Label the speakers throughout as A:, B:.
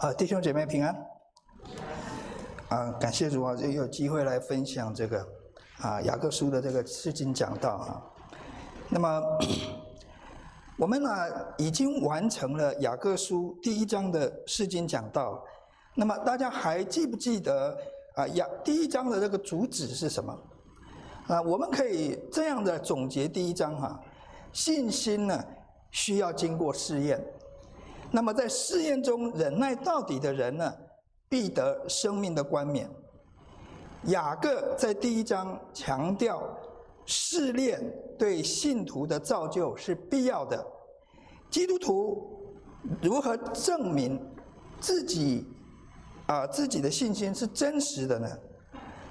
A: 啊，弟兄姐妹平安。啊，感谢主啊，又有机会来分享这个啊雅各书的这个释经讲道啊。那么我们呢已经完成了雅各书第一章的释经讲道。那么大家还记不记得啊雅第一章的这个主旨是什么？啊，我们可以这样的总结第一章哈，信心呢需要经过试验。那么在试验中忍耐到底的人呢，必得生命的冠冕。雅各在第一章强调，试炼对信徒的造就是必要的。基督徒如何证明自己啊自己的信心是真实的呢？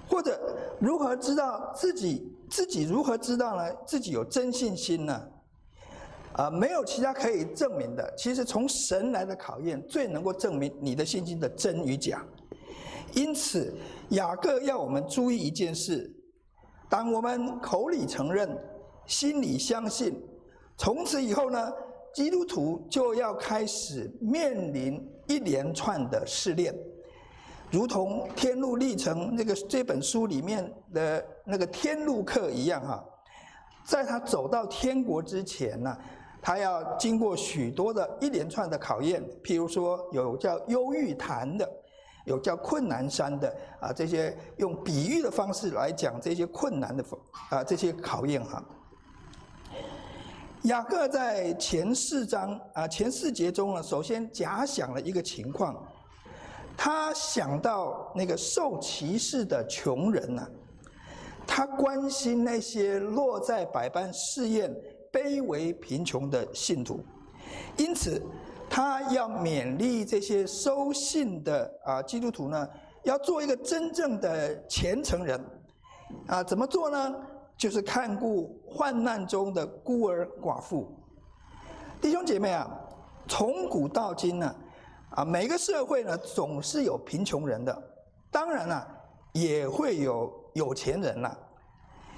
A: 或者如何知道自己自己如何知道呢？自己有真信心呢？啊，没有其他可以证明的。其实从神来的考验，最能够证明你的信心的真与假。因此，雅各要我们注意一件事：当我们口里承认，心里相信，从此以后呢，基督徒就要开始面临一连串的试炼，如同《天路历程》那个这本书里面的那个天路客一样哈，在他走到天国之前呢。他要经过许多的一连串的考验，譬如说有叫忧郁坛的，有叫困难山的啊，这些用比喻的方式来讲这些困难的啊这些考验哈。雅各在前四章啊前四节中呢，首先假想了一个情况，他想到那个受歧视的穷人呐，他关心那些落在百般试验。卑微贫穷的信徒，因此他要勉励这些收信的啊基督徒呢，要做一个真正的虔诚人，啊，怎么做呢？就是看顾患难中的孤儿寡妇。弟兄姐妹啊，从古到今呢，啊，每个社会呢总是有贫穷人的，当然了，也会有有钱人了。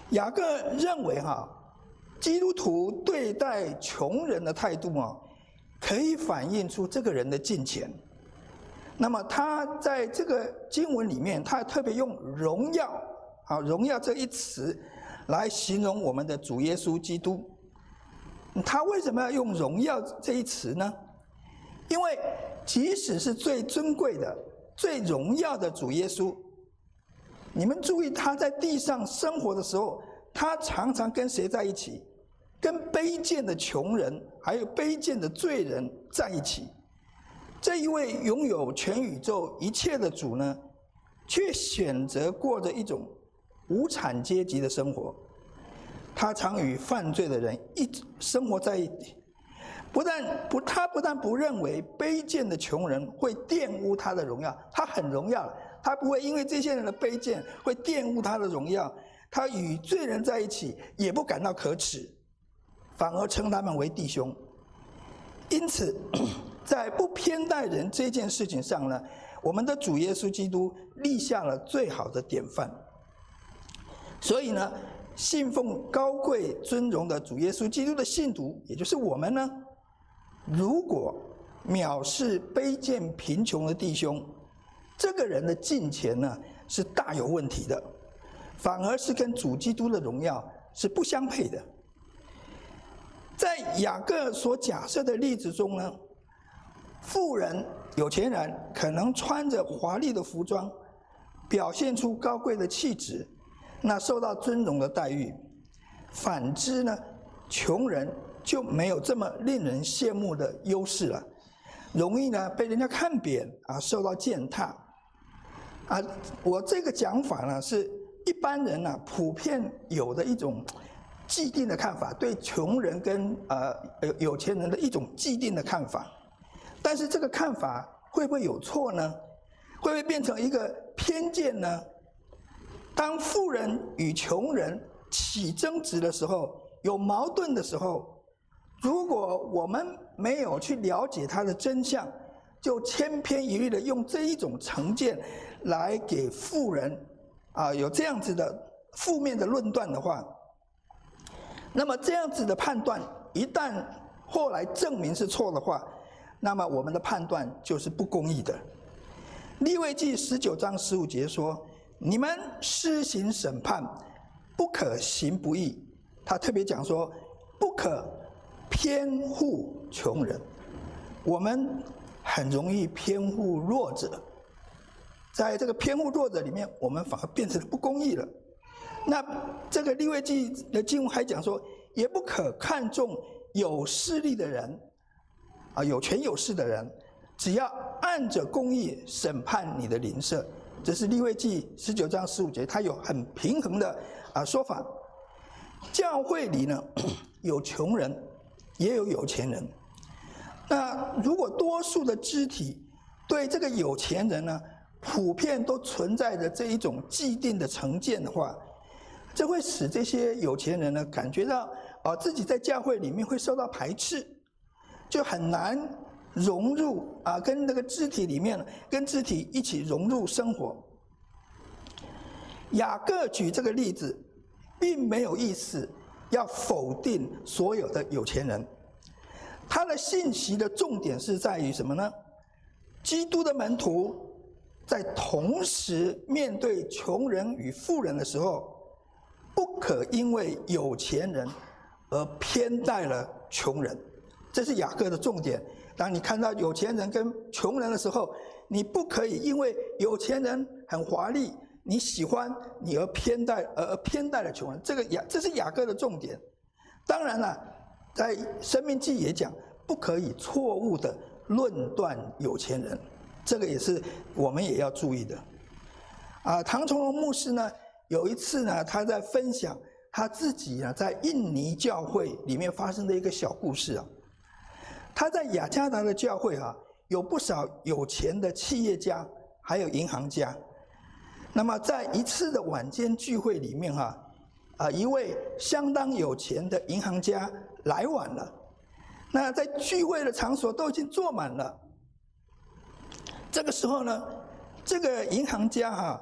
A: 雅各认为哈。基督徒对待穷人的态度啊，可以反映出这个人的金钱。那么他在这个经文里面，他特别用“荣耀”啊，“荣耀”这一词来形容我们的主耶稣基督。他为什么要用“荣耀”这一词呢？因为即使是最尊贵的、最荣耀的主耶稣，你们注意他在地上生活的时候，他常常跟谁在一起？跟卑贱的穷人，还有卑贱的罪人在一起，这一位拥有全宇宙一切的主呢，却选择过着一种无产阶级的生活。他常与犯罪的人一生活在一起，不但不，他不但不认为卑贱的穷人会玷污他的荣耀，他很荣耀，他不会因为这些人的卑贱会玷污他的荣耀。他与罪人在一起，也不感到可耻。反而称他们为弟兄，因此，在不偏待人这件事情上呢，我们的主耶稣基督立下了最好的典范。所以呢，信奉高贵尊荣的主耶稣基督的信徒，也就是我们呢，如果藐视卑贱贫穷的弟兄，这个人的金钱呢是大有问题的，反而是跟主基督的荣耀是不相配的。在雅各所假设的例子中呢，富人、有钱人可能穿着华丽的服装，表现出高贵的气质，那受到尊荣的待遇。反之呢，穷人就没有这么令人羡慕的优势了，容易呢被人家看扁啊，受到践踏。啊，我这个讲法呢，是一般人呢普遍有的一种。既定的看法，对穷人跟呃有有钱人的一种既定的看法，但是这个看法会不会有错呢？会不会变成一个偏见呢？当富人与穷人起争执的时候，有矛盾的时候，如果我们没有去了解他的真相，就千篇一律的用这一种成见来给富人啊有这样子的负面的论断的话。那么这样子的判断，一旦后来证明是错的话，那么我们的判断就是不公义的。利未记十九章十五节说：“你们施行审判，不可行不义。”他特别讲说：“不可偏护穷人。”我们很容易偏护弱者，在这个偏护弱者里面，我们反而变成了不公义了。那这个利未记的经文还讲说：“也不可看重有势力的人，啊，有权有势的人。”只要按着公义审判你的邻舍，这是利未记十九章十五节，它有很平衡的啊说法。教会里呢，有穷人，也有有钱人。那如果多数的肢体对这个有钱人呢，普遍都存在着这一种既定的成见的话，这会使这些有钱人呢感觉到啊自己在教会里面会受到排斥，就很难。融入啊，跟那个肢体里面，跟肢体一起融入生活。雅各举这个例子，并没有意思要否定所有的有钱人。他的信息的重点是在于什么呢？基督的门徒在同时面对穷人与富人的时候，不可因为有钱人而偏待了穷人。这是雅各的重点。当你看到有钱人跟穷人的时候，你不可以因为有钱人很华丽，你喜欢你而偏待而偏待了穷人。这个雅这是雅各的重点。当然了，在生命记也讲，不可以错误的论断有钱人，这个也是我们也要注意的。啊，唐崇荣牧师呢，有一次呢，他在分享他自己啊在印尼教会里面发生的一个小故事啊。他在雅加达的教会啊，有不少有钱的企业家，还有银行家。那么在一次的晚间聚会里面哈，啊，一位相当有钱的银行家来晚了。那在聚会的场所都已经坐满了。这个时候呢，这个银行家哈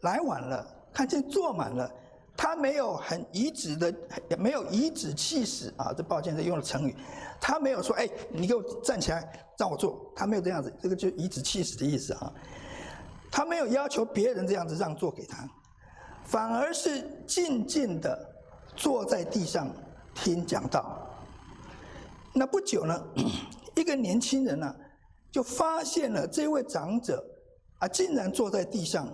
A: 来晚了，看见坐满了。他没有很颐指的，也没有颐指气使啊！这抱歉，这用了成语。他没有说：“哎，你给我站起来，让我坐。”他没有这样子，这个就颐指气使的意思啊。他没有要求别人这样子让座给他，反而是静静的坐在地上听讲道。那不久呢，一个年轻人呢，就发现了这位长者啊，竟然坐在地上，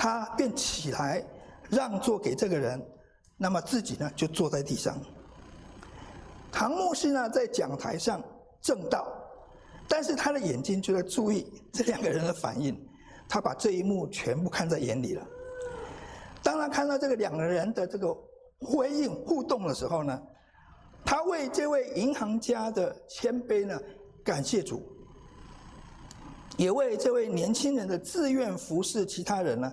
A: 他便起来。让座给这个人，那么自己呢就坐在地上。唐牧师呢在讲台上证道，但是他的眼睛就在注意这两个人的反应，他把这一幕全部看在眼里了。当他看到这个两个人的这个回应互动的时候呢，他为这位银行家的谦卑呢感谢主，也为这位年轻人的自愿服侍其他人呢。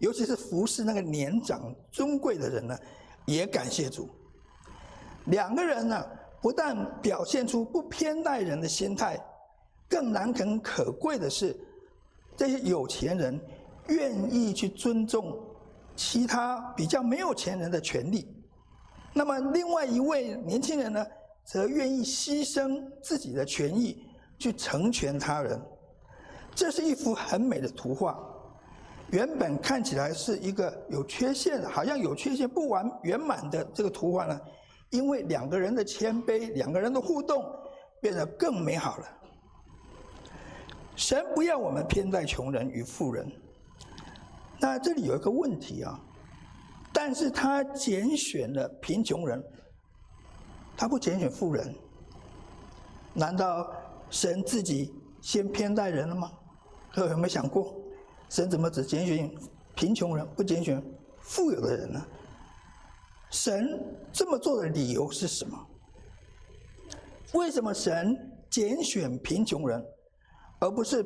A: 尤其是服侍那个年长尊贵的人呢，也感谢主。两个人呢，不但表现出不偏待人的心态，更难能可贵的是，这些有钱人愿意去尊重其他比较没有钱人的权利。那么，另外一位年轻人呢，则愿意牺牲自己的权益去成全他人。这是一幅很美的图画。原本看起来是一个有缺陷，好像有缺陷、不完圆满的这个图画呢，因为两个人的谦卑、两个人的互动，变得更美好了。神不要我们偏待穷人与富人，那这里有一个问题啊，但是他拣选了贫穷人，他不拣选富人，难道神自己先偏待人了吗？各位有没有想过？神怎么只拣选贫穷人，不拣选富有的人呢？神这么做的理由是什么？为什么神拣选贫穷人，而不是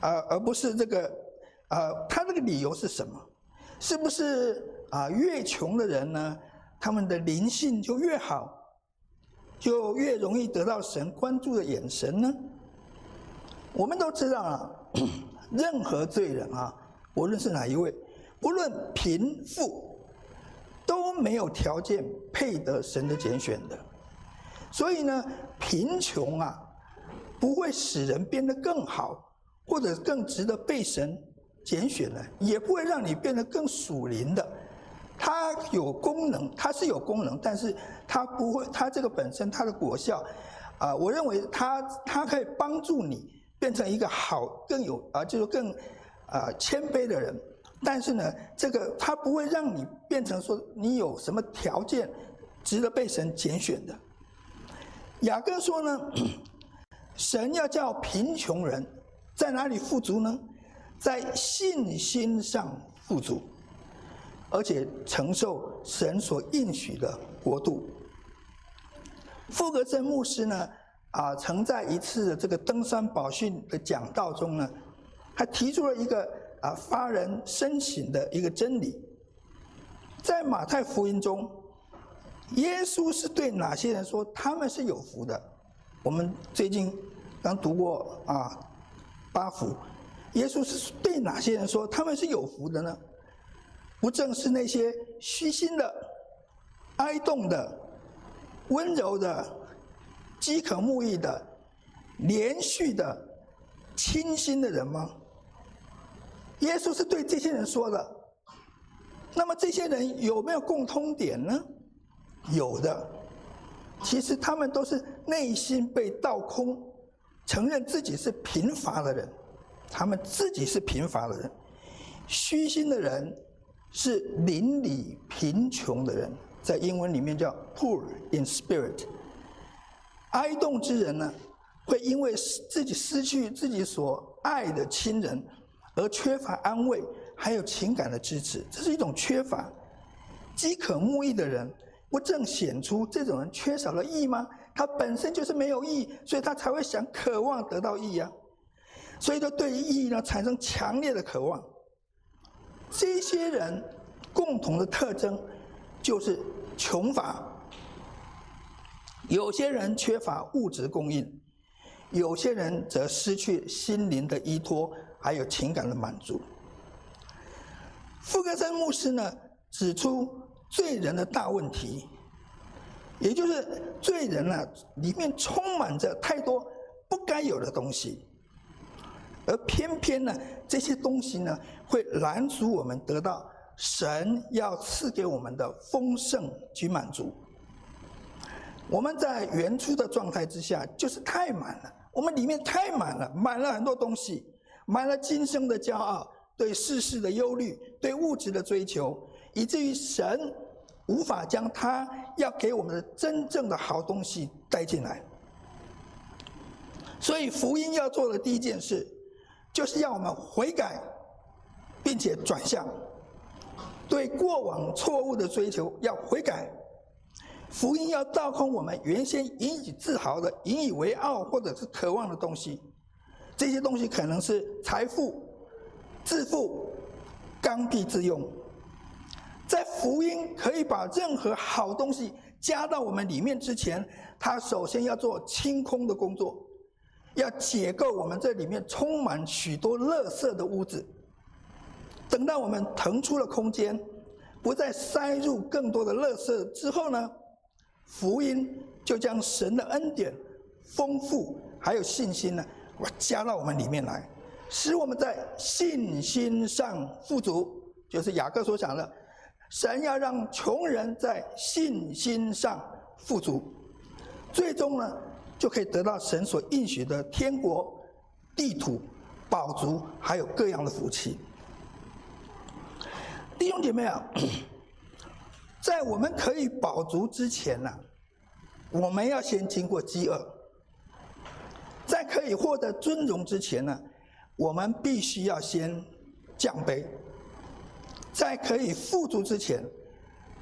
A: 啊、而不是这个啊、他这个理由是什么？是不是啊、越穷的人呢，他们的灵性就越好，就越容易得到神关注的眼神呢？我们都知道啊。任何罪人啊，无论是哪一位，不论贫富，都没有条件配得神的拣选的。所以呢，贫穷啊，不会使人变得更好，或者更值得被神拣选的，也不会让你变得更属灵的。它有功能，它是有功能，但是它不会，它这个本身它的果效，啊，我认为它它可以帮助你变成一个好、更有啊，就是更啊谦卑的人。但是呢，这个他不会让你变成说你有什么条件值得被神拣选的。雅各说呢，神要叫贫穷人在哪里富足呢？在信心上富足。而且承受神所应许的国度。富格森牧师呢，啊，曾在一次的这个登山宝训的讲道中呢，他提出了一个啊发人深省的一个真理。在马太福音中，耶稣是对哪些人说他们是有福的？我们最近刚读过啊八福，耶稣是对哪些人说他们是有福的呢？不正是那些虚心的、哀动的、温柔的、饥渴慕义的、连续的、清心的人吗？耶稣是对这些人说的。那么这些人有没有共通点呢？有的，其实他们都是内心被倒空，承认自己是贫乏的人，他们自己是贫乏的人，虚心的人。是邻里贫穷的人，在英文里面叫 poor in spirit。哀慟之人呢，会因为自己失去自己所爱的亲人，而缺乏安慰，还有情感的支持，这是一种缺乏。饥渴慕义的人，不正显出这种人缺少了义吗？他本身就是没有义，所以他才会想渴望得到义啊，所以就对于义呢产生强烈的渴望。这些人共同的特征就是穷乏。有些人缺乏物质供应，有些人则失去心灵的依托，还有情感的满足。傅格森牧师呢指出罪人的大问题，也就是罪人呢里面充满着太多不该有的东西。而偏偏呢，这些东西呢，会拦阻我们得到神要赐给我们的丰盛及满足。我们在原初的状态之下，就是太满了，我们里面太满了，满了很多东西，满了今生的骄傲，对世事的忧虑，对物质的追求，以至于神无法将他要给我们的真正的好东西带进来。所以福音要做的第一件事。就是要我们悔改，并且转向，对过往错误的追求要悔改。福音要倒空我们原先引以自豪的、引以为傲或者是渴望的东西。这些东西可能是财富、自负、刚愎自用。在福音可以把任何好东西加到我们里面之前，他首先要做清空的工作。要解构我们这里面充满许多垃圾的屋子，等到我们腾出了空间，不再塞入更多的垃圾之后呢，福音就将神的恩典、丰富还有信心呢，我加到我们里面来，使我们在信心上富足，就是雅各所讲的，神要让穷人在信心上富足，最终呢，就可以得到神所应许的天国、地土、宝足，还有各样的福气。弟兄姐妹啊，在我们可以饱足之前呢，我们要先经过饥饿；在可以获得尊荣之前呢，我们必须要先降卑；在可以富足之前，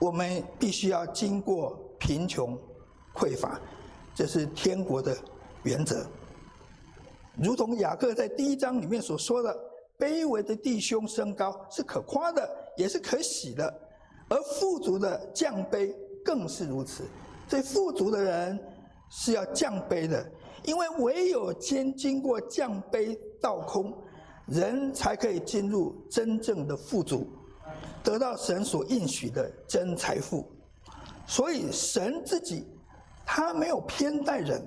A: 我们必须要经过贫穷、匮乏。这是天国的原则，如同雅各在第一章里面所说的：“卑微的弟兄升高是可夸的，也是可喜的；而富足的降卑更是如此。”所以富足的人是要降卑的，因为唯有先经过降卑倒空，人才可以进入真正的富足，得到神所应许的真财富。所以神自己。他没有偏待人，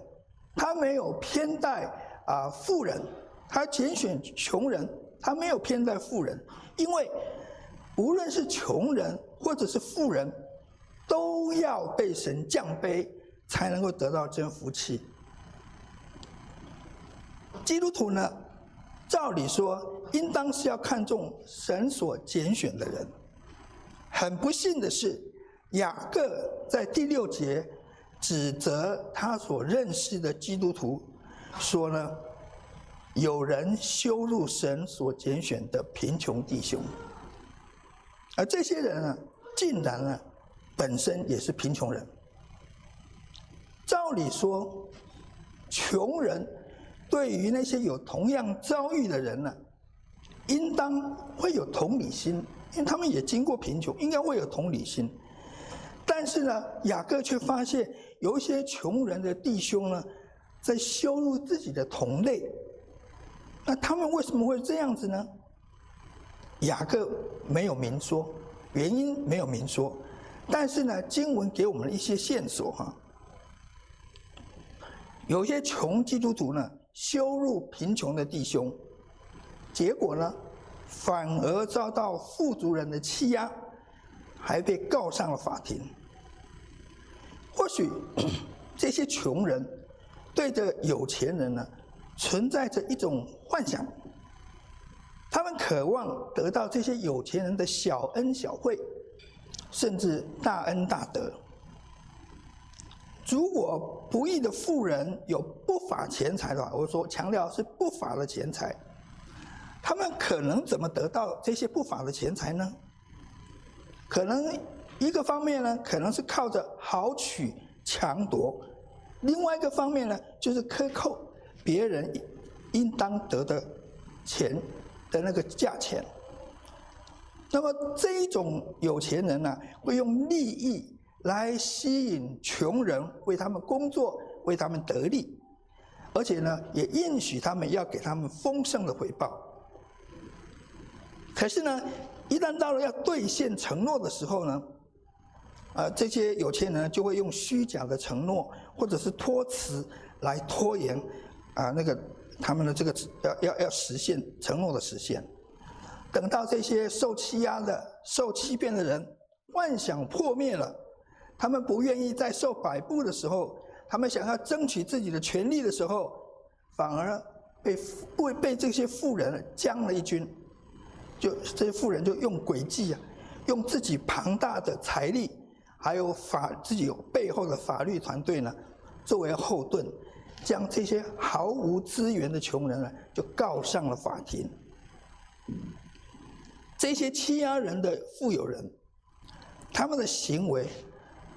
A: 他没有偏待啊富人，他拣选穷人，他没有偏待富人，因为无论是穷人或者是富人，都要被神降卑，才能够得到真福气。基督徒呢，照理说，应当是要看重神所拣选的人。很不幸的是，雅各在第六节指责他所认识的基督徒，说呢，有人羞辱神所拣选的贫穷弟兄，而这些人呢，竟然呢，本身也是贫穷人。照理说，穷人对于那些有同样遭遇的人呢，应当会有同理心。因为他们也经过贫穷，应该会有同理心，但是呢，雅各却发现有一些穷人的弟兄呢，在羞辱自己的同类。那他们为什么会这样子呢？雅各没有明说，原因没有明说，但是呢，经文给我们一些线索哈。有些穷基督徒呢，羞辱贫穷的弟兄，结果呢？反而遭到富足人的欺压，还被告上了法庭。或许 这些穷人对着有钱人呢，存在着一种幻想，他们渴望得到这些有钱人的小恩小惠，甚至大恩大德。如果不义的富人有不法钱财的话，我说强调是不法的钱财。他们可能怎么得到这些不法的钱财呢？可能一个方面呢，可能是靠着豪取强夺；另外一个方面呢，就是克扣别人应当得的钱的那个价钱。那么这种有钱人呢，会用利益来吸引穷人为他们工作，为他们得利，而且呢，也应许他们要给他们丰盛的回报。可是呢，一旦到了要兑现承诺的时候呢，啊，这些有钱人就会用虚假的承诺或者是托辞来拖延，啊，那个他们的这个要要要实现承诺的实现。等到这些受欺压的、受欺骗的人幻想破灭了，他们不愿意再受摆布的时候，他们想要争取自己的权利的时候，反而被被被这些富人将了一军。就这些富人就用诡计啊，用自己庞大的财力，还有法自己背后的法律团队呢，作为后盾，将这些毫无资源的穷人呢，就告上了法庭。这些欺压人的富有人，他们的行为，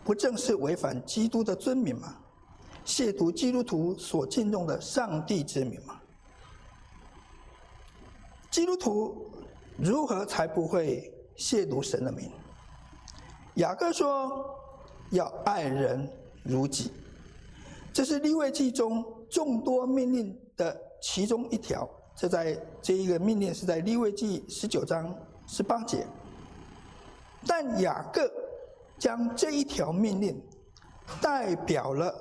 A: 不正是违反基督的尊名吗？亵渎基督徒所敬重的上帝之名吗？基督徒。如何才不会亵渎神的名？雅各说要爱人如己，这是利未记中众多命令的其中一条。这在这一个命令是在利未记十九章十八节。但雅各将这一条命令代表了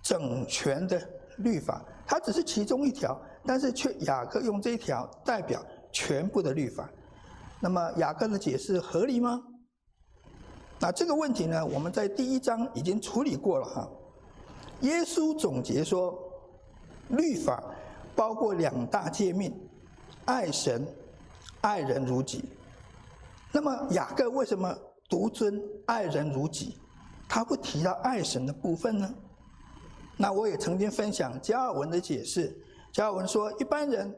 A: 整全的律法，它只是其中一条，但是却雅各用这一条代表全部的律法。那么雅各的解释合理吗？那这个问题呢，我们在第一章已经处理过了哈。耶稣总结说，律法包括两大诫命：爱神、爱人如己。那么雅各为什么独尊爱人如己？他不提到爱神的部分呢？那我也曾经分享加尔文的解释。加尔文说，一般人。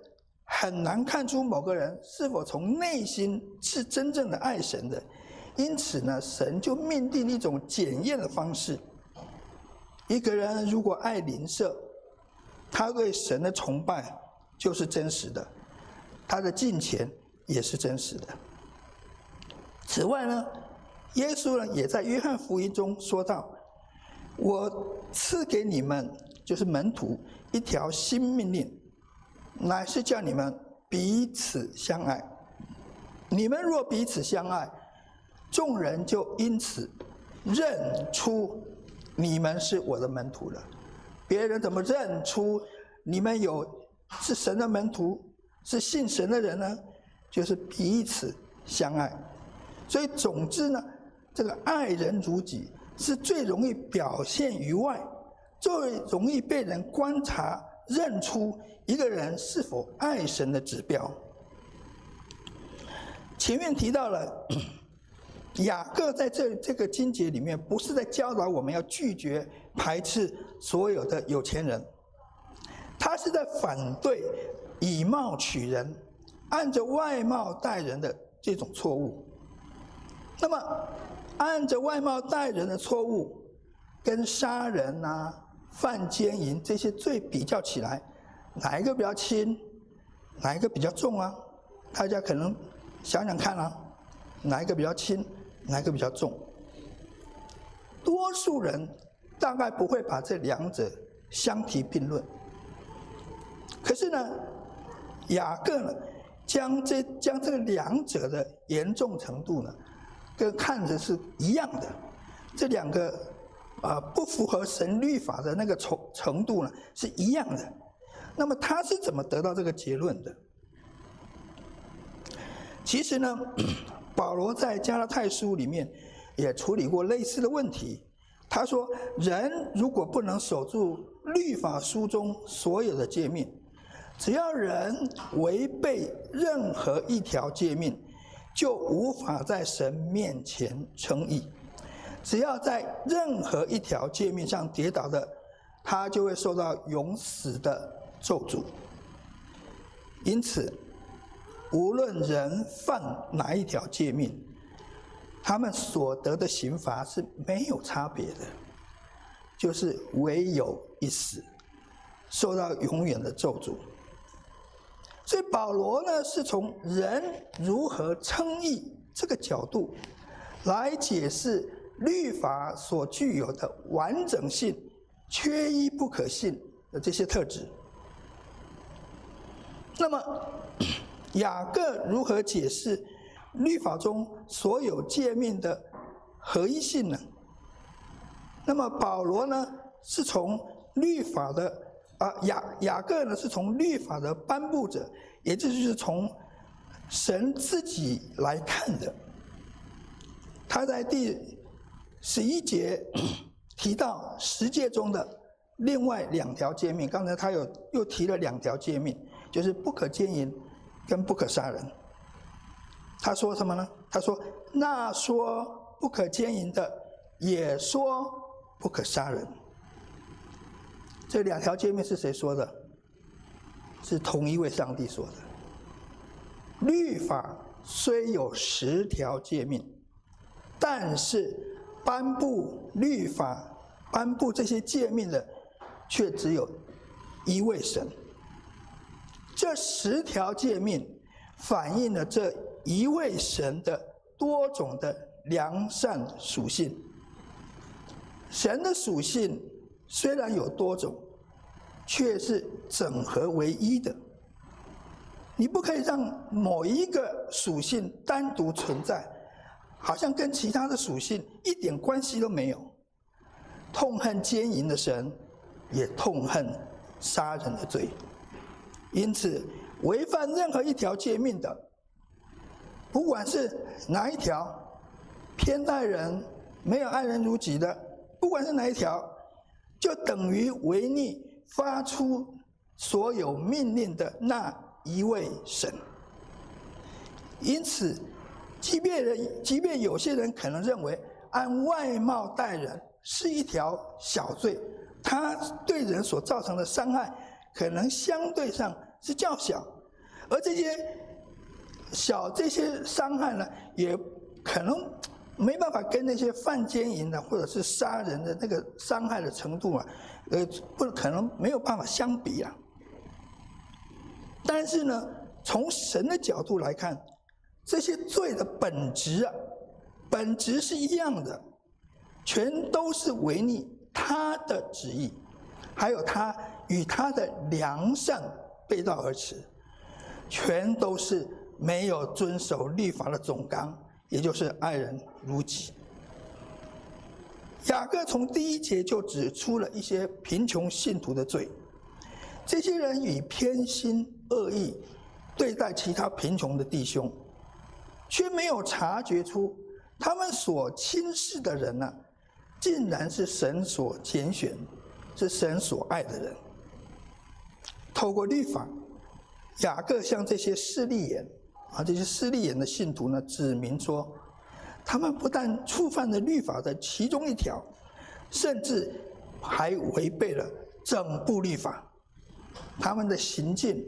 A: 很难看出某个人是否从内心是真正的爱神的，因此呢，神就命定一种检验的方式。一个人如果爱邻舍，他对神的崇拜就是真实的，他的敬虔也是真实的。此外呢，耶稣呢也在约翰福音中说道：“我赐给你们，就是门徒一条新命令。”乃是叫你们彼此相爱。你们若彼此相爱，众人就因此认出你们是我的门徒了。别人怎么认出你们有是神的门徒，是信神的人呢，就是彼此相爱。所以总之呢，这个爱人如己是最容易表现于外，最容易被人观察认出一个人是否爱神的指标。前面提到了雅各在这这个经节里面，不是在教导我们要拒绝排斥所有的有钱人。他是在反对以貌取人、按着外貌待人的这种错误。那么，按着外貌待人的错误，跟杀人啊、犯奸淫这些罪比较起来，哪一个比较轻？哪一个比较重啊？大家可能想想看啊，哪一个比较轻？哪个比较重？多数人大概不会把这两者相提并论。可是呢，雅各呢，将这将这两者的严重程度呢，跟看着是一样的，这两个啊、不符合神律法的那个程程度呢是一样的。那么他是怎么得到这个结论的？其实呢，保罗在加拉太书里面也处理过类似的问题。他说，人如果不能守住律法书中所有的诫命，只要人违背任何一条诫命，就无法在神面前称义。只要在任何一条诫命上跌倒的，他就会受到永死的咒诅。因此，无论人犯哪一条诫命，他们所得的刑罚是没有差别的，就是唯有一死，受到永远的咒诅。所以保罗呢，是从人如何称义这个角度，来解释律法所具有的完整性、缺一不可信的这些特质。那么雅各如何解释律法中所有诫命的合一性呢？那么保罗呢，是从律法的。啊，雅雅各呢，是从律法的颁布者，也就是从神自己来看的。他在第十一节提到十诫中的另外两条诫命，刚才他有又提了两条诫命，就是不可奸淫跟不可杀人。他说什么呢？他说那说不可奸淫的，也说不可杀人。这两条诫命是谁说的？是同一位上帝说的。律法虽有十条诫命，但是颁布律法、颁布这些诫命的，却只有一位神。这十条诫命反映了这一位神的多种的良善属性。神的属性。虽然有多种，却是整合为一的。你不可以让某一个属性单独存在，好像跟其他的属性一点关系都没有。痛恨奸淫的神，也痛恨杀人的罪。因此，违反任何一条诫命的，不管是哪一条，偏待人、没有爱人如己的，不管是哪一条。就等于违逆发出所有命令的那一位神。因此，即便人，即便有些人可能认为按外貌待人是一条小罪，他对人所造成的伤害可能相对上是较小，而这些小这些伤害呢，也可能。没办法跟那些犯奸淫的或者是杀人的那个伤害的程度啊，呃，不可能没有办法相比啊。但是呢，从神的角度来看，这些罪的本质啊，本质是一样的，全都是违逆他的旨意，还有他与他的良善背道而驰，全都是没有遵守律法的总纲。也就是爱人如己。雅各从第一节就指出了一些贫穷信徒的罪，这些人以偏心恶意对待其他贫穷的弟兄，却没有察觉出他们所轻视的人呢、竟然是神所拣选，是神所爱的人。透过律法，雅各向这些势利眼啊，这些势利眼的信徒呢，指明说，他们不但触犯了律法的其中一条，甚至还违背了整部律法。他们的行径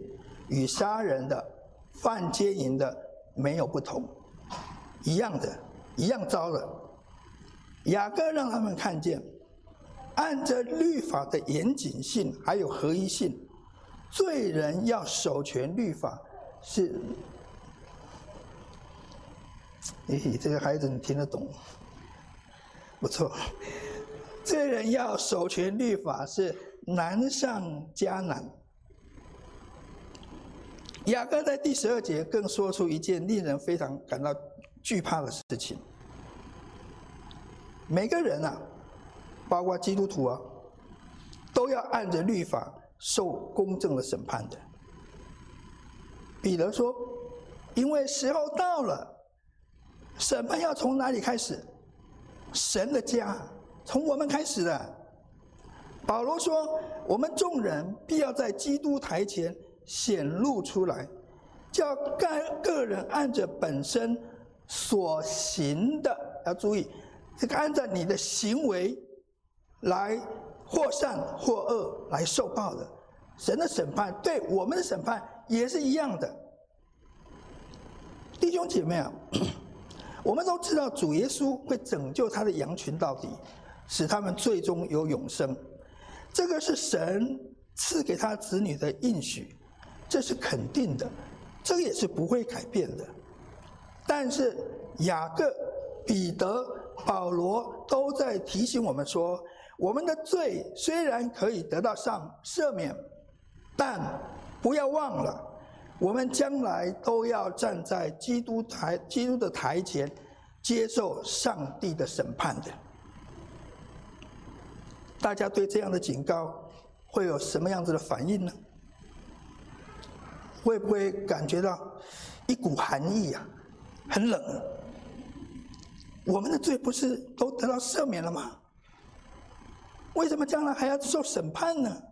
A: 与杀人的、犯奸淫的没有不同，一样的，一样糟的。雅各让他们看见，按着律法的严谨性还有合一性，罪人要守全律法是。咦，这个孩子你听得懂？不错，罪人要守全律法是难上加难。雅各在第十二节更说出一件令人非常感到惧怕的事情：每个人啊，包括基督徒啊，都要按着律法受公正的审判的。彼得说：“因为时候到了，审判要从哪里开始？神的家，从我们开始的。”保罗说：“我们众人必要在基督台前。”显露出来，叫各个人按着本身所行的，要注意，这个按照你的行为来或善或恶来受报的。神的审判对我们的审判也是一样的。弟兄姐妹啊，我们都知道主耶稣会拯救他的羊群到底，使他们最终有永生，这个是神赐给他子女的应许。这是肯定的，这个也是不会改变的。但是雅各、彼得、保罗都在提醒我们说，我们的罪虽然可以得到上赦免，但不要忘了，我们将来都要站在基督台、基督的台前，接受上帝的审判的。大家对这样的警告会有什么样子的反应呢？会不会感觉到一股寒意啊？很冷。我们的罪不是都得到赦免了吗？为什么将来还要受审判呢？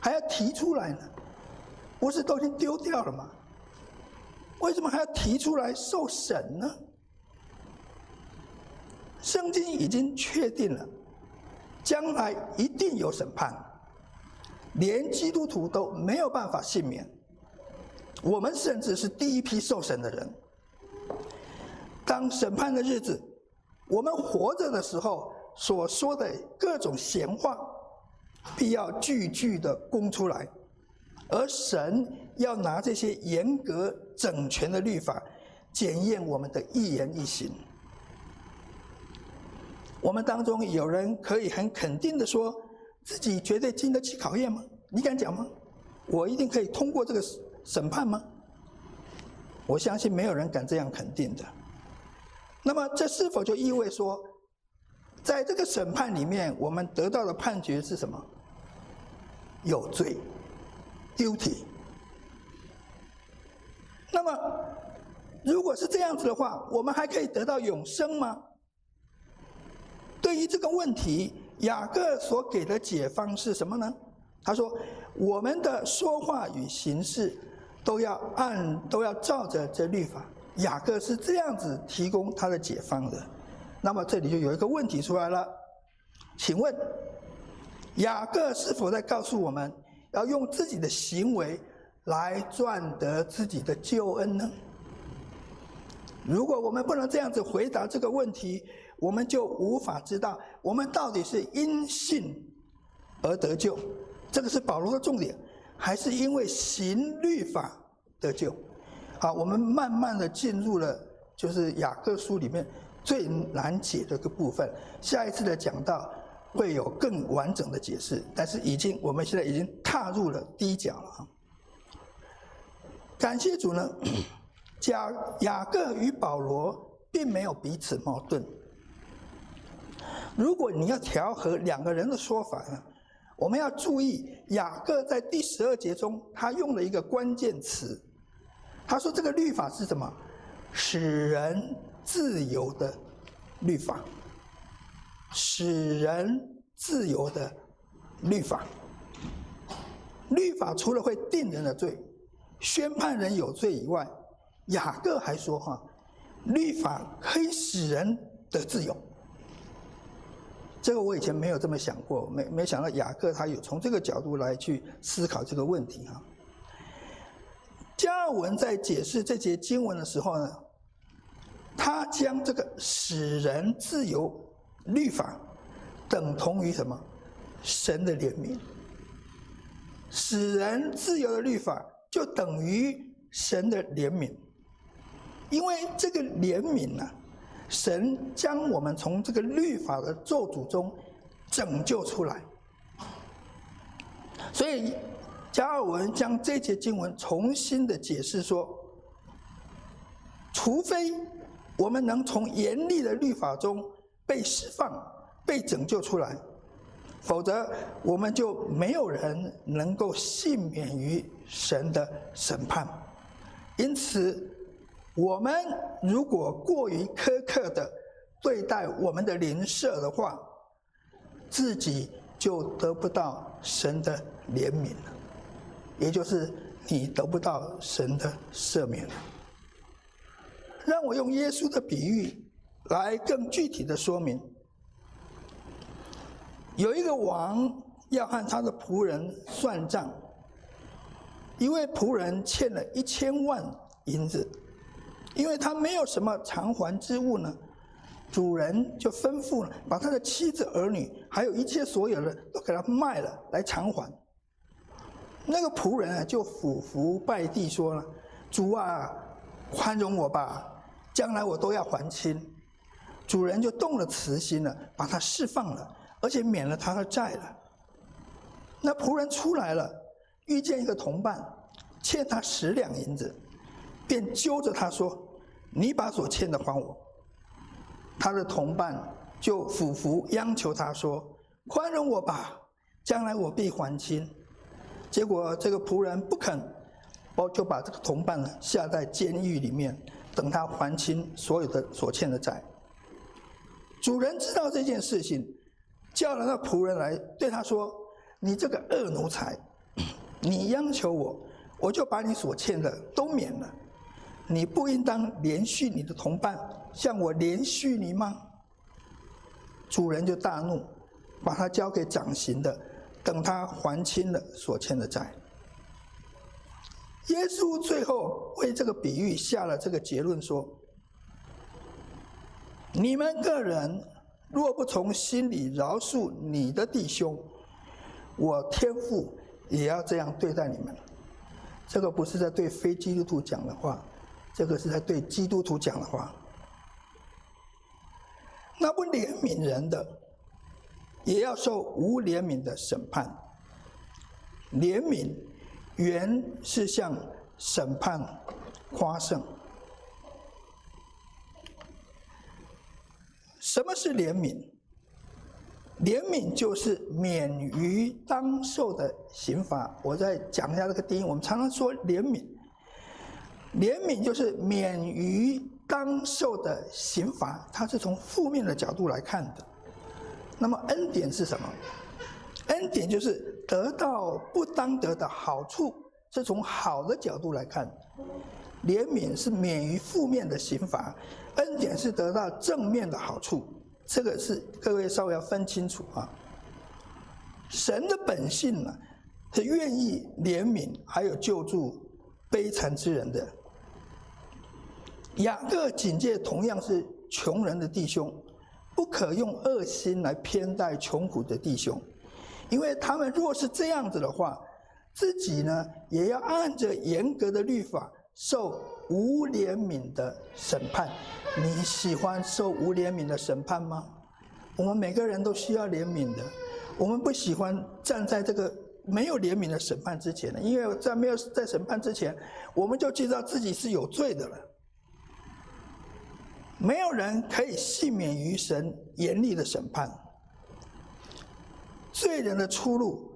A: 还要提出来呢？不是都已经丢掉了吗？为什么还要提出来受审呢？圣经已经确定了，将来一定有审判，连基督徒都没有办法幸免。我们甚至是第一批受审的人。当审判的日子，我们活着的时候所说的各种闲话，必要句句的供出来，而神要拿这些严格整全的律法检验我们的一言一行。我们当中有人可以很肯定的说，自己绝对经得起考验吗？你敢讲吗？我一定可以通过这个。审判吗？我相信没有人敢这样肯定的。那么，这是否就意味说，在这个审判里面，我们得到的判决是什么？有罪有罪。那么，如果是这样子的话，我们还可以得到永生吗？对于这个问题，雅各所给的解方是什么呢？他说：“我们的说话与行事。”都要按，都要照着这律法。雅各是这样子提供他的解方的。那么这里就有一个问题出来了，请问雅各是否在告诉我们要用自己的行为来赚得自己的救恩呢？如果我们不能这样子回答这个问题，我们就无法知道我们到底是因信而得救。这个是保罗的重点。还是因为行律法得救，好，我们慢慢的进入了就是雅各书里面最难解的一个部分。下一次的讲到会有更完整的解释，但是已经我们现在已经踏入了第一讲了。感谢主呢，讲雅各与保罗并没有彼此矛盾。如果你要调和两个人的说法呢，我们要注意雅各在第十二节中，他用了一个关键词，他说这个律法是什么？使人自由的律法，使人自由的律法。律法除了会定人的罪，宣判人有罪以外，雅各还说哈，律法可以使人得自由。这个我以前没有这么想过，没没想到雅各他有从这个角度来去思考这个问题哈。加尔文在解释这节经文的时候呢，他将这个使人自由律法等同于什么？神的怜悯。使人自由的律法就等于神的怜悯，因为这个怜悯呢，神将我们从这个律法的咒诅中拯救出来，所以加尔文将这节经文重新的解释说，除非我们能从严厉的律法中被释放、被拯救出来。否则，我们就没有人能够幸免于神的审判。因此，我们如果过于苛刻的对待我们的邻舍的话，自己就得不到神的怜悯了，也就是你得不到神的赦免了。让我用耶稣的比喻来更具体的说明。有一个王要和他的仆人算账，一位仆人欠了一千万银子，因为他没有什么偿还之物呢，主人就吩咐了，把他的妻子儿女，还有一切所有的都给他卖了来偿还。那个仆人啊，就俯伏拜地说了：“主啊，宽容我吧，将来我都要还清。”主人就动了慈心了，把他释放了。而且免了他的债了。那仆人出来了，遇见一个同伴，欠他十两银子，便揪着他说：“你把所欠的还我。”他的同伴就俯伏央求他说：“宽容我吧，将来我必还清。”结果这个仆人不肯，包就把这个同伴呢下在监狱里面，等他还清所有的所欠的债。主人知道这件事情。叫了那仆人来，对他说：“你这个恶奴才，你央求我，我就把你所欠的都免了。你不应当连续你的同伴，向我连续你吗？”主人就大怒，把他交给掌刑的，等他还清了所欠的债。耶稣最后为这个比喻下了这个结论说：“你们个人。”若不从心里饶恕你的弟兄，我天父也要这样对待你们。这个不是在对非基督徒讲的话，这个是在对基督徒讲的话。那不怜悯人的，也要受无怜悯的审判。怜悯原是向审判夸胜。什么是怜悯？怜悯就是免于当受的刑罚。我再讲一下这个定义。我们常常说怜悯，怜悯就是免于当受的刑罚，它是从负面的角度来看的。那么恩典是什么？恩典就是得到不当得的好处，是从好的角度来看。怜悯是免于负面的刑罚。恩典是得到正面的好处，这个是各位稍微要分清楚啊。神的本性呢，是愿意怜悯，还有救助悲惨之人的。雅各警戒同样是穷人的弟兄，不可用恶心来偏待穷苦的弟兄，因为他们若是这样子的话，自己呢也要按着严格的律法受无怜悯的审判。你喜欢受无怜悯的审判吗？我们每个人都需要怜悯的。我们不喜欢站在这个没有怜悯的审判之前的，因为在没有在审判之前，我们就知道自己是有罪的了。没有人可以幸免于神严厉的审判。罪人的出路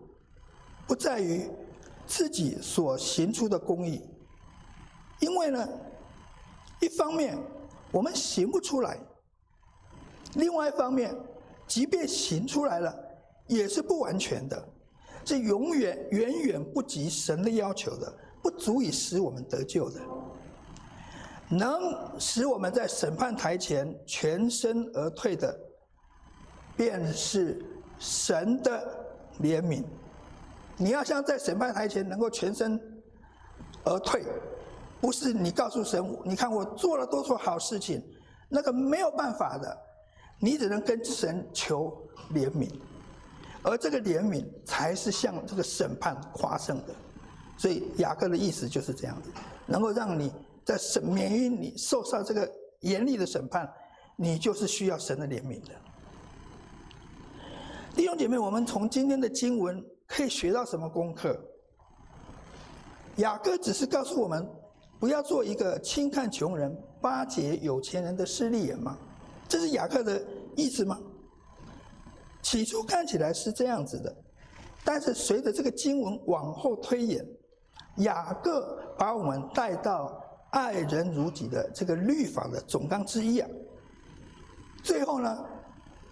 A: 不在于自己所行出的公义，因为呢，一方面我们行不出来，另外一方面，即便行出来了，也是不完全的，是永远远远不及神的要求的，不足以使我们得救的。能使我们在审判台前全身而退的，便是神的怜悯。你要像在审判台前能够全身而退，不是你告诉神，你看我做了多少好事情，那个没有办法的，你只能跟神求怜悯，而这个怜悯才是向这个审判夸胜的。所以雅各的意思就是这样子，能够让你。在审免于你受上这个严厉的审判，你就是需要神的怜悯的。弟兄姐妹，我们从今天的经文可以学到什么功课？雅各只是告诉我们，不要做一个轻看穷人、巴结有钱人的势利眼吗？这是雅各的意思吗？起初看起来是这样子的，但是随着这个经文往后推演，雅各把我们带到。爱人如己的这个律法的总纲之一啊，最后呢，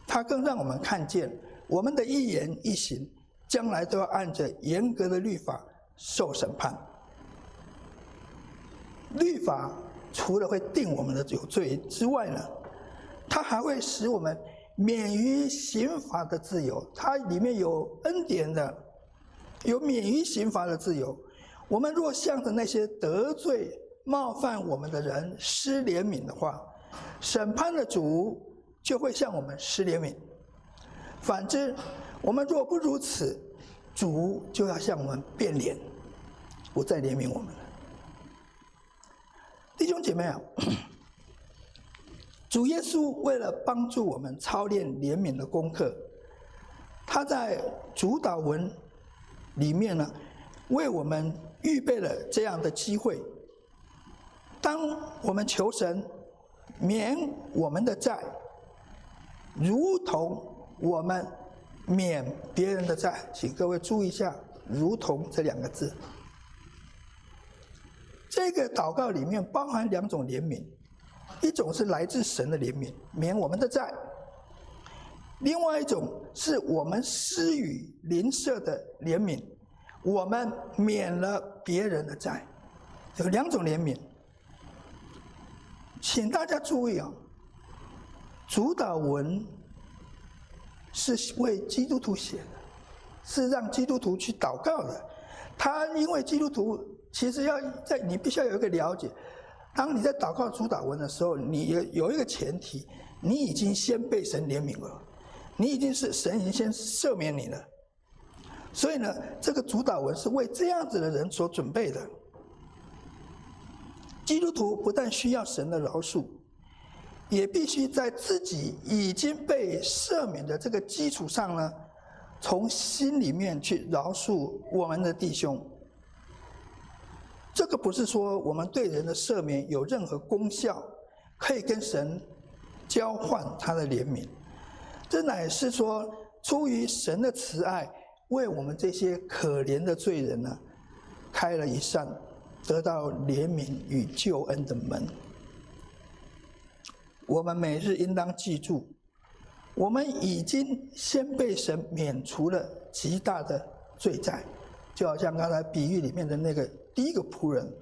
A: 他更让我们看见，我们的一言一行，将来都要按着严格的律法受审判。律法除了会定我们的有罪之外呢，它还会使我们免于刑罚的自由。它里面有恩典的，有免于刑罚的自由。我们若向着那些得罪。冒犯我们的人施怜悯的话，审判的主就会向我们施怜悯；反之，我们若不如此，主就要向我们变脸，不再怜悯我们了。弟兄姐妹啊，主耶稣为了帮助我们操练怜悯的功课，他在主祷文里面呢，为我们预备了这样的机会。当我们求神免我们的债，如同我们免别人的债，请各位注意一下“如同”这两个字。这个祷告里面包含两种怜悯，一种是来自神的怜悯，免我们的债；另外一种是我们施予邻舍的怜悯，我们免了别人的债，有两种怜悯。请大家注意啊，主祷文是为基督徒写的，是让基督徒去祷告的。他因为基督徒其实要在你必须要有一个了解，当你在祷告主祷文的时候，你有有一个前提，你已经先被神怜悯了，你已经是神已经先赦免你了。所以呢，这个主祷文是为这样子的人所准备的。基督徒不但需要神的饶恕，也必须在自己已经被赦免的这个基础上呢，从心里面去饶恕我们的弟兄。这个不是说我们对人的赦免有任何功效，可以跟神交换他的怜悯，这乃是说出于神的慈爱，为我们这些可怜的罪人呢，开了一扇。得到怜悯与救恩的门，我们每日应当记住，我们已经先被神免除了极大的罪债，就好像刚才比喻里面的那个第一个仆人，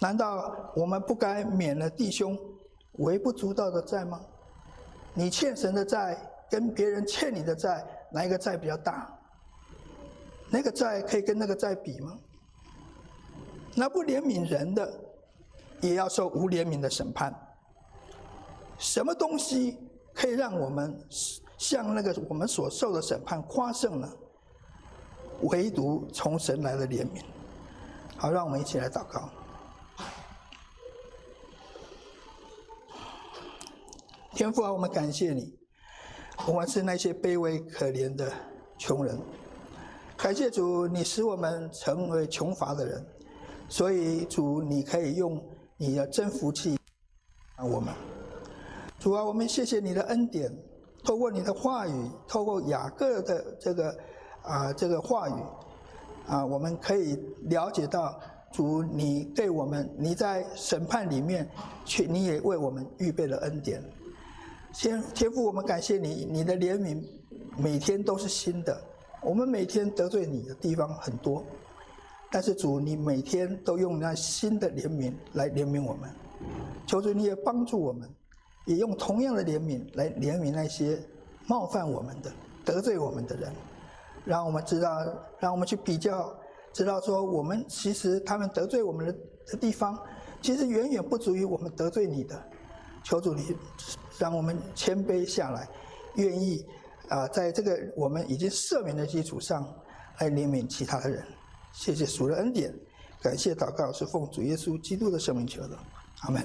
A: 难道我们不该免了弟兄微不足道的债吗？你欠神的债跟别人欠你的债，哪一个债比较大？那个债可以跟那个债比吗？那不怜悯人的，也要受无怜悯的审判。什么东西可以让我们向那个我们所受的审判夸胜呢？唯独从神来的怜悯。好，让我们一起来祷告。天父啊，我们感谢你，我们是那些卑微可怜的穷人。感谢主，你使我们成为穷乏的人。所以主，你可以用你的真福气啊，我们主啊，我们谢谢你的恩典，透过你的话语，透过雅各的这个啊这个话语，啊，我们可以了解到主你对我们，你在审判里面，去你也为我们预备了恩典。先天父，我们感谢你，你的怜悯每天都是新的。我们每天得罪你的地方很多，但是主，你每天都用那新的怜悯来怜悯我们。求主你也帮助我们，也用同样的怜悯来怜悯那些冒犯我们的、得罪我们的人，让我们知道，让我们去比较，知道说我们其实他们得罪我们的的地方，其实远远不足于我们得罪你的。求主你。让我们谦卑下来，愿意啊，在这个我们已经赦免的基础上，来怜悯其他的人。谢谢主的恩典，感谢祷告是奉主耶稣基督的圣名求的，阿门。